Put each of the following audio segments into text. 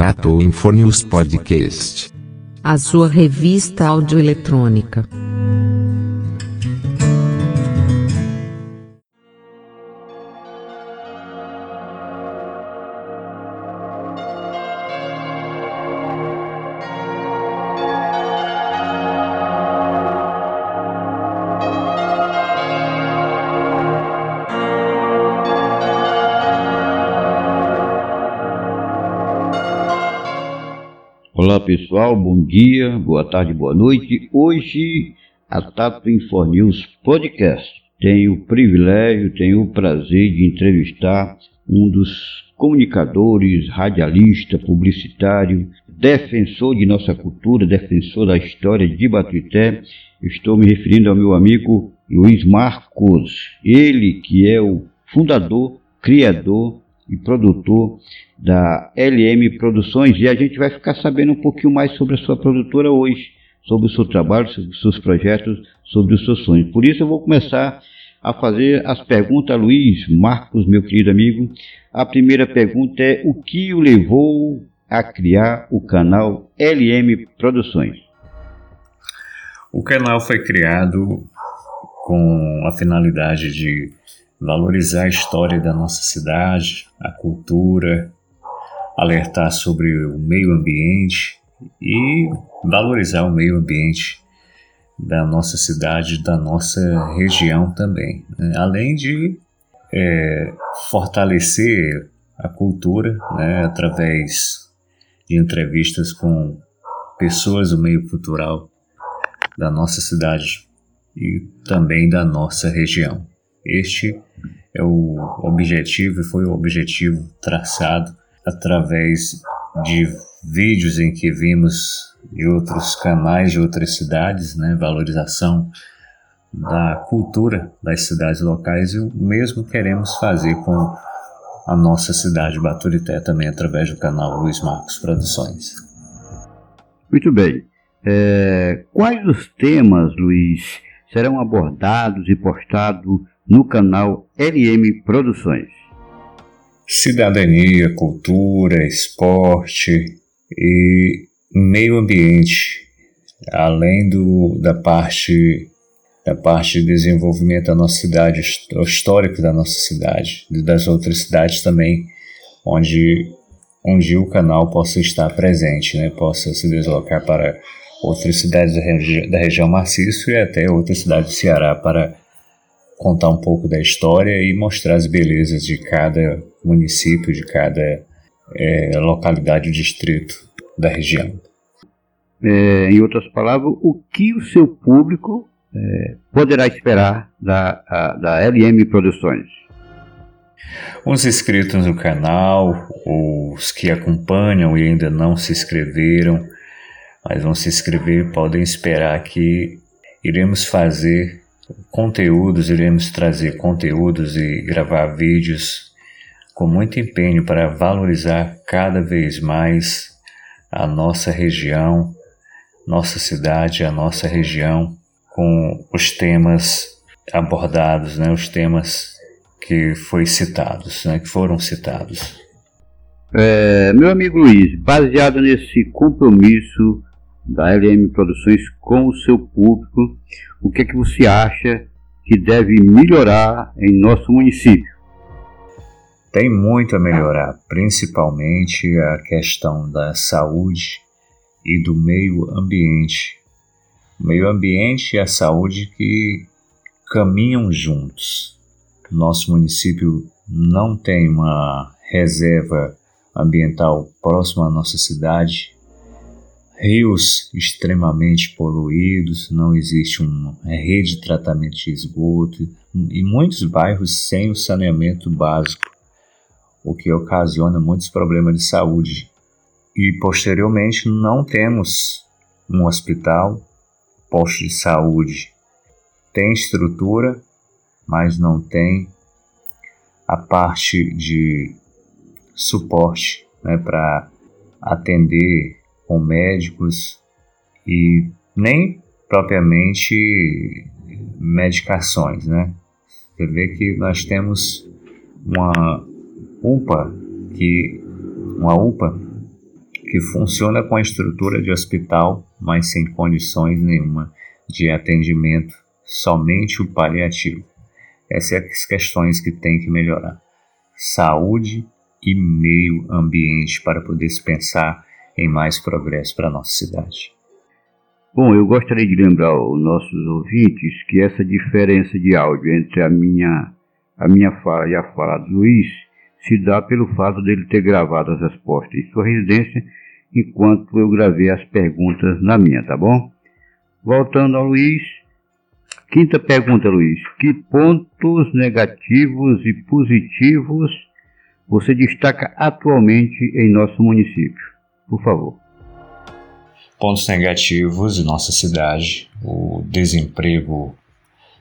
Tato Infornews Podcast. A sua revista audioeletrônica. Olá pessoal, bom dia, boa tarde, boa noite. Hoje a Tato News Podcast tenho o privilégio, tenho o prazer de entrevistar um dos comunicadores, radialista, publicitário, defensor de nossa cultura, defensor da história de Batuité. Estou me referindo ao meu amigo Luiz Marcos, ele que é o fundador, criador e produtor da LM Produções e a gente vai ficar sabendo um pouquinho mais sobre a sua produtora hoje, sobre o seu trabalho, sobre os seus projetos, sobre os seus sonhos. Por isso eu vou começar a fazer as perguntas a Luiz Marcos, meu querido amigo. A primeira pergunta é o que o levou a criar o canal LM Produções? O canal foi criado com a finalidade de valorizar a história da nossa cidade, a cultura, alertar sobre o meio ambiente e valorizar o meio ambiente da nossa cidade, da nossa região também. Né? Além de é, fortalecer a cultura né, através de entrevistas com pessoas do meio cultural da nossa cidade e também da nossa região. Este é o objetivo e foi o objetivo traçado através de vídeos em que vimos de outros canais de outras cidades, né, valorização da cultura das cidades locais e o mesmo queremos fazer com a nossa cidade Baturité também através do canal Luiz Marcos Produções. Muito bem. É, quais os temas, Luiz, serão abordados e postados no canal LM Produções. Cidadania, cultura, esporte e meio ambiente, além do, da parte da parte de desenvolvimento da nossa cidade, o histórico da nossa cidade, e das outras cidades também, onde onde o canal possa estar presente, né? possa se deslocar para outras cidades da, regi da região maciço e até outras cidades do Ceará para contar um pouco da história e mostrar as belezas de cada município, de cada é, localidade, distrito da região. É, em outras palavras, o que o seu público é, poderá esperar da, a, da LM Produções? Os inscritos no canal, os que acompanham e ainda não se inscreveram, mas vão se inscrever, podem esperar que iremos fazer conteúdos, iremos trazer conteúdos e gravar vídeos com muito empenho para valorizar cada vez mais a nossa região, nossa cidade, a nossa região, com os temas abordados, né, os temas que foi citados, né, que foram citados. É, meu amigo Luiz, baseado nesse compromisso da LM Produções com o seu público, o que é que você acha que deve melhorar em nosso município? Tem muito a melhorar, principalmente a questão da saúde e do meio ambiente. O meio ambiente e a saúde que caminham juntos. Nosso município não tem uma reserva ambiental próxima à nossa cidade rios extremamente poluídos, não existe uma rede de tratamento de esgoto e muitos bairros sem o saneamento básico, o que ocasiona muitos problemas de saúde. E posteriormente não temos um hospital, posto de saúde. Tem estrutura, mas não tem a parte de suporte né, para atender com médicos e nem propriamente medicações, né? Você vê que nós temos uma UPA que uma UPA que funciona com a estrutura de hospital, mas sem condições nenhuma de atendimento, somente o paliativo. Essas são as questões que tem que melhorar. Saúde e meio ambiente para poder se pensar em mais progresso para a nossa cidade. Bom, eu gostaria de lembrar aos nossos ouvintes que essa diferença de áudio entre a minha, a minha fala e a fala do Luiz se dá pelo fato dele ter gravado as respostas em sua residência enquanto eu gravei as perguntas na minha, tá bom? Voltando ao Luiz. Quinta pergunta, Luiz. Que pontos negativos e positivos você destaca atualmente em nosso município? Por favor. Pontos negativos em nossa cidade: o desemprego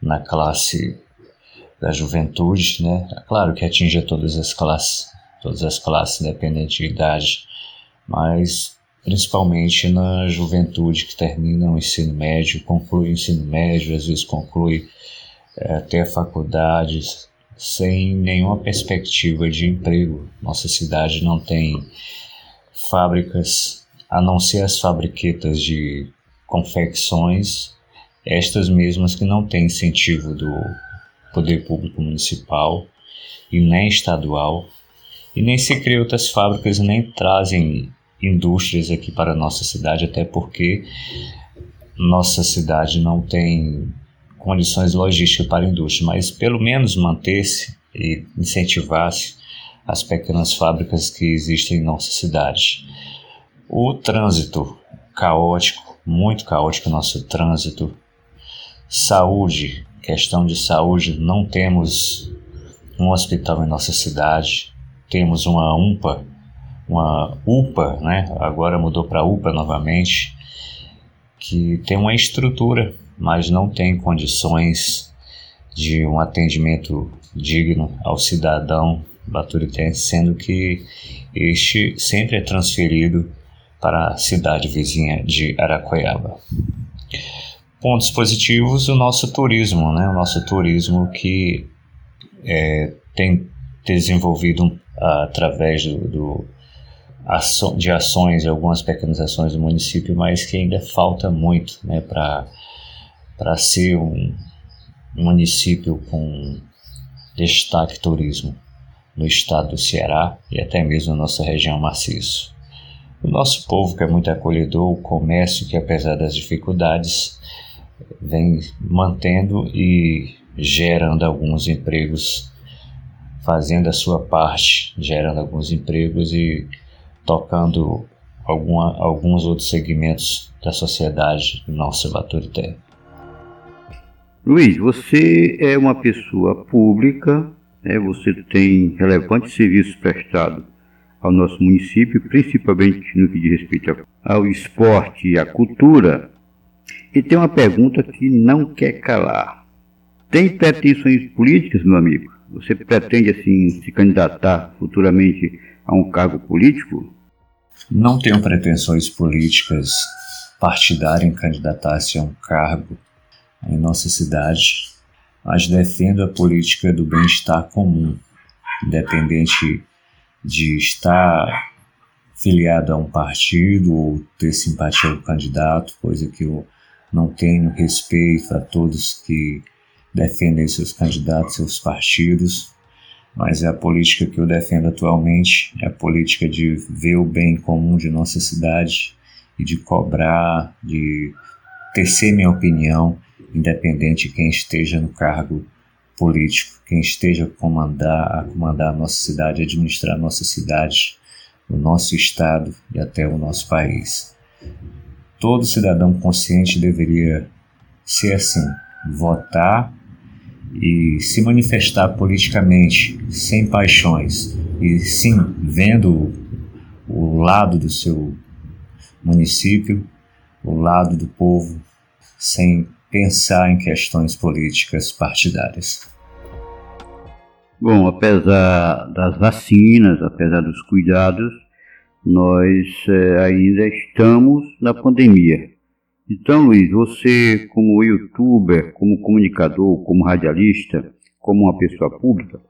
na classe da juventude, né? É claro que atinge todas as classes, todas as classes, independente de idade, mas principalmente na juventude que termina o ensino médio, conclui o ensino médio, às vezes conclui é, até a faculdade, sem nenhuma perspectiva de emprego. Nossa cidade não tem fábricas, a não ser as fabriquetas de confecções, estas mesmas que não têm incentivo do poder público municipal e nem estadual, e nem se cria outras fábricas nem trazem indústrias aqui para a nossa cidade, até porque nossa cidade não tem condições logísticas para a indústria, mas pelo menos manter-se e incentivar-se as pequenas fábricas que existem em nossa cidade. O trânsito caótico, muito caótico nosso trânsito. Saúde, questão de saúde, não temos um hospital em nossa cidade, temos uma UMPA uma UPA, né? agora mudou para UPA novamente, que tem uma estrutura, mas não tem condições de um atendimento digno ao cidadão baturitense, sendo que este sempre é transferido para a cidade vizinha de Araquaiaba. Pontos positivos, o nosso turismo, né? o nosso turismo que é, tem desenvolvido através do, do de ações, algumas pequenas ações do município, mas que ainda falta muito né, para ser um município com destaque turismo no estado do Ceará e até mesmo na nossa região maciço. O nosso povo, que é muito acolhedor, o comércio, que apesar das dificuldades, vem mantendo e gerando alguns empregos, fazendo a sua parte, gerando alguns empregos e tocando alguma, alguns outros segmentos da sociedade nossa Baturité. Luiz, você é uma pessoa pública, né, você tem relevantes serviços prestados ao nosso município, principalmente no que diz respeito ao esporte e à cultura. E tem uma pergunta que não quer calar. Tem pretensões políticas, meu amigo? Você pretende, assim, se candidatar futuramente a um cargo político? Não tenho pretensões políticas partidárias em candidatar-se a um cargo em nossa cidade, mas defendo a política do bem-estar comum, independente de estar filiado a um partido ou ter simpatia ao candidato, coisa que eu não tenho respeito a todos que defendem seus candidatos, seus partidos, mas é a política que eu defendo atualmente, é a política de ver o bem comum de nossa cidade e de cobrar, de tecer minha opinião, independente de quem esteja no cargo político, quem esteja a comandar, a comandar a nossa cidade, administrar a nossa cidade, o nosso estado e até o nosso país. Todo cidadão consciente deveria ser assim, votar e se manifestar politicamente sem paixões e sim vendo o lado do seu município, o lado do povo, sem pensar em questões políticas partidárias. Bom, apesar das vacinas, apesar dos cuidados, nós é, ainda estamos na pandemia. Então, Luiz, você, como youtuber, como comunicador, como radialista, como uma pessoa pública,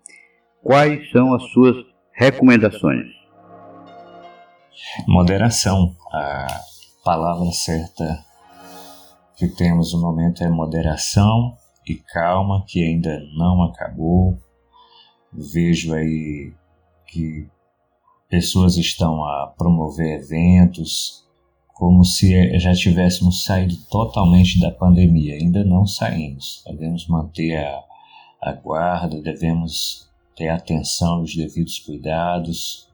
quais são as suas recomendações? Moderação. A palavra certa que temos no momento é moderação e calma, que ainda não acabou. Vejo aí que pessoas estão a promover eventos como se já tivéssemos saído totalmente da pandemia. Ainda não saímos. Devemos manter a, a guarda, devemos ter atenção e os devidos cuidados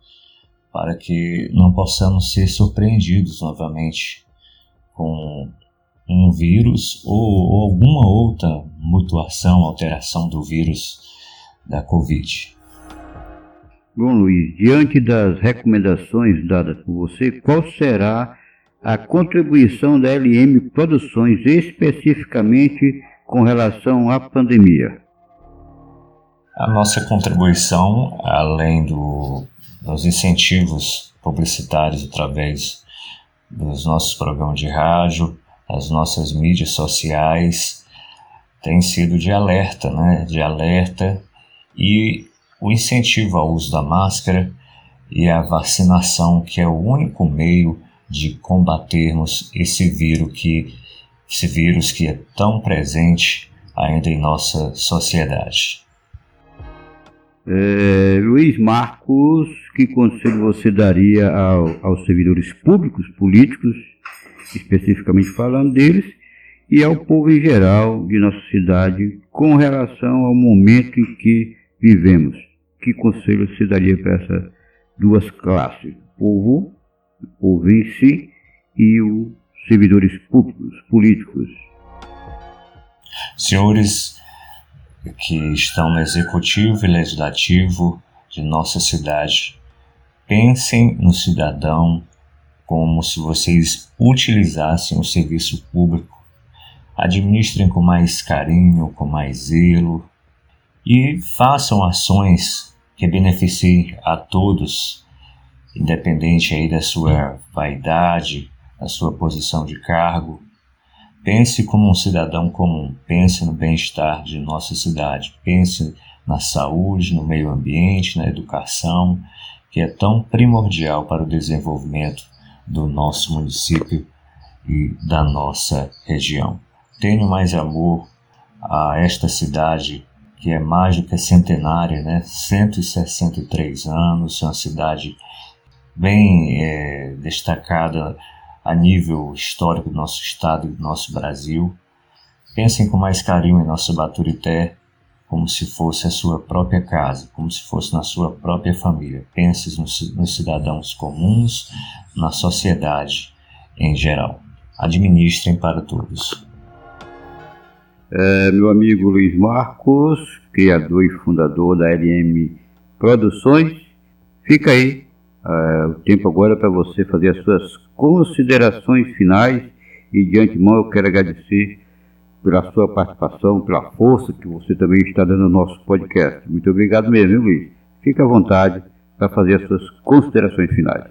para que não possamos ser surpreendidos novamente com um vírus ou, ou alguma outra mutuação, alteração do vírus da Covid. Bom, Luiz, diante das recomendações dadas por você, qual será a contribuição da LM Produções especificamente com relação à pandemia? A nossa contribuição, além do, dos incentivos publicitários através dos nossos programas de rádio, as nossas mídias sociais, tem sido de alerta, né? De alerta e o incentivo ao uso da máscara e a vacinação, que é o único meio de combatermos esse vírus que esse vírus que é tão presente ainda em nossa sociedade. É, Luiz Marcos, que conselho você daria ao, aos servidores públicos, políticos, especificamente falando deles, e ao povo em geral de nossa cidade com relação ao momento em que vivemos? Que conselho você daria para essas duas classes? O povo, o povo em si e os servidores públicos, políticos. Senhores que estão no executivo e legislativo de nossa cidade, pensem no cidadão como se vocês utilizassem o serviço público. Administrem com mais carinho, com mais zelo e façam ações que beneficiem a todos, independente aí da sua vaidade, da sua posição de cargo. Pense como um cidadão comum, pense no bem-estar de nossa cidade, pense na saúde, no meio ambiente, na educação, que é tão primordial para o desenvolvimento do nosso município e da nossa região. Tenho mais amor a esta cidade que é que centenária, né? 163 anos, é uma cidade bem é, destacada a nível histórico do nosso estado e do nosso Brasil. Pensem com mais carinho em nosso Baturité, como se fosse a sua própria casa, como se fosse na sua própria família. Pense nos, nos cidadãos comuns, na sociedade em geral. Administrem para todos. É, meu amigo Luiz Marcos, criador e fundador da LM Produções, fica aí é, o tempo agora para você fazer as suas considerações finais e de antemão eu quero agradecer pela sua participação, pela força que você também está dando ao nosso podcast. Muito obrigado mesmo, hein, Luiz? Fique à vontade para fazer as suas considerações finais.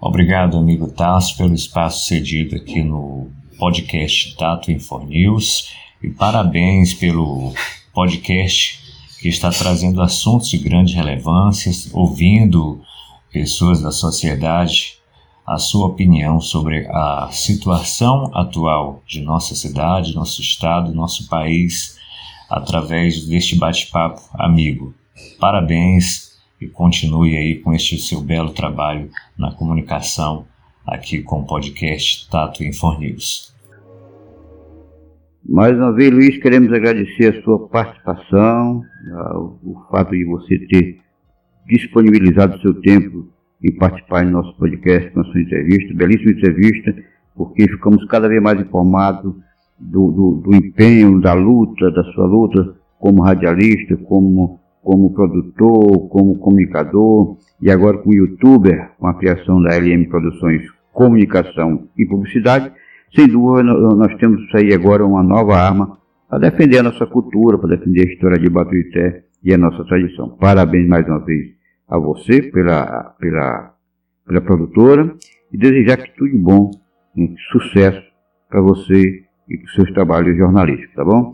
Obrigado, amigo Tasso, pelo espaço cedido aqui no podcast Tato News e parabéns pelo podcast que está trazendo assuntos de grande relevância, ouvindo pessoas da sociedade a sua opinião sobre a situação atual de nossa cidade, nosso estado, nosso país, através deste bate-papo amigo. Parabéns e continue aí com este seu belo trabalho na comunicação aqui com o podcast Tato News. Mais uma vez, Luiz, queremos agradecer a sua participação, o fato de você ter disponibilizado o seu tempo em participar do nosso podcast com a sua entrevista, belíssima entrevista, porque ficamos cada vez mais informados do, do, do empenho, da luta, da sua luta como radialista, como, como produtor, como comunicador e agora como youtuber, com a criação da LM Produções Comunicação e Publicidade. Sem dúvida, nós temos aí agora uma nova arma para defender a nossa cultura, para defender a história de Batuité e a nossa tradição. Parabéns mais uma vez a você pela, pela, pela produtora e desejar que tudo bom, um sucesso para você e para os seus trabalhos jornalísticos, tá bom?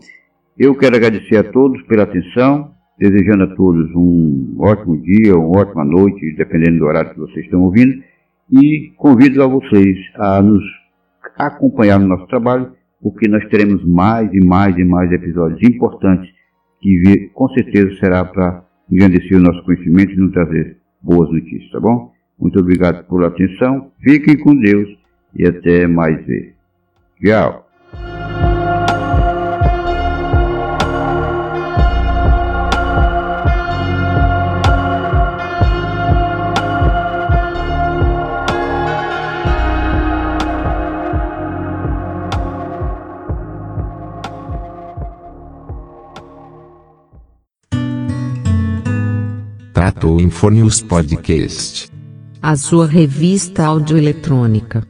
Eu quero agradecer a todos pela atenção, desejando a todos um ótimo dia, uma ótima noite, dependendo do horário que vocês estão ouvindo, e convido a vocês a nos acompanhar no nosso trabalho, porque nós teremos mais e mais e mais episódios importantes que com certeza será para engrandecer o nosso conhecimento e nos trazer boas notícias, tá bom? Muito obrigado pela atenção, fiquem com Deus e até mais ver. Tchau! Tratou Infonews Podcast. A sua revista audioeletrônica.